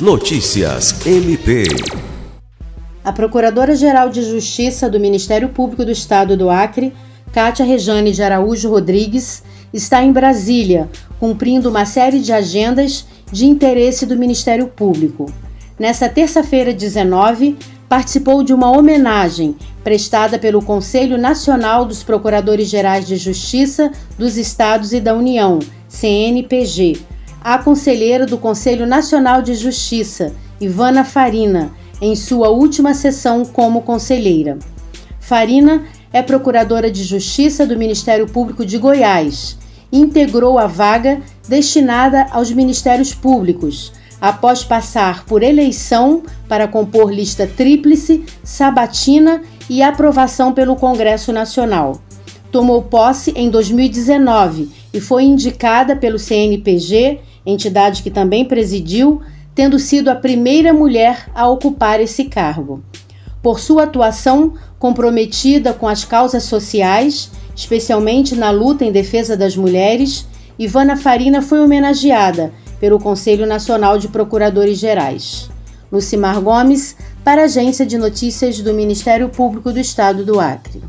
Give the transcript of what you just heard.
Notícias MP. A Procuradora-Geral de Justiça do Ministério Público do Estado do Acre, Cátia Rejane de Araújo Rodrigues, está em Brasília, cumprindo uma série de agendas de interesse do Ministério Público. Nesta terça-feira, 19, participou de uma homenagem prestada pelo Conselho Nacional dos Procuradores-Gerais de Justiça dos Estados e da União, CNPG, à conselheira do Conselho Nacional de Justiça, Ivana Farina, em sua última sessão como conselheira. Farina é procuradora de Justiça do Ministério Público de Goiás integrou a vaga destinada aos ministérios públicos, após passar por eleição para compor lista tríplice, sabatina e aprovação pelo Congresso Nacional. Tomou posse em 2019 e foi indicada pelo CNPG, entidade que também presidiu, tendo sido a primeira mulher a ocupar esse cargo. Por sua atuação comprometida com as causas sociais, especialmente na luta em defesa das mulheres, Ivana Farina foi homenageada pelo Conselho Nacional de Procuradores Gerais. Lucimar Gomes, para a Agência de Notícias do Ministério Público do Estado do Acre.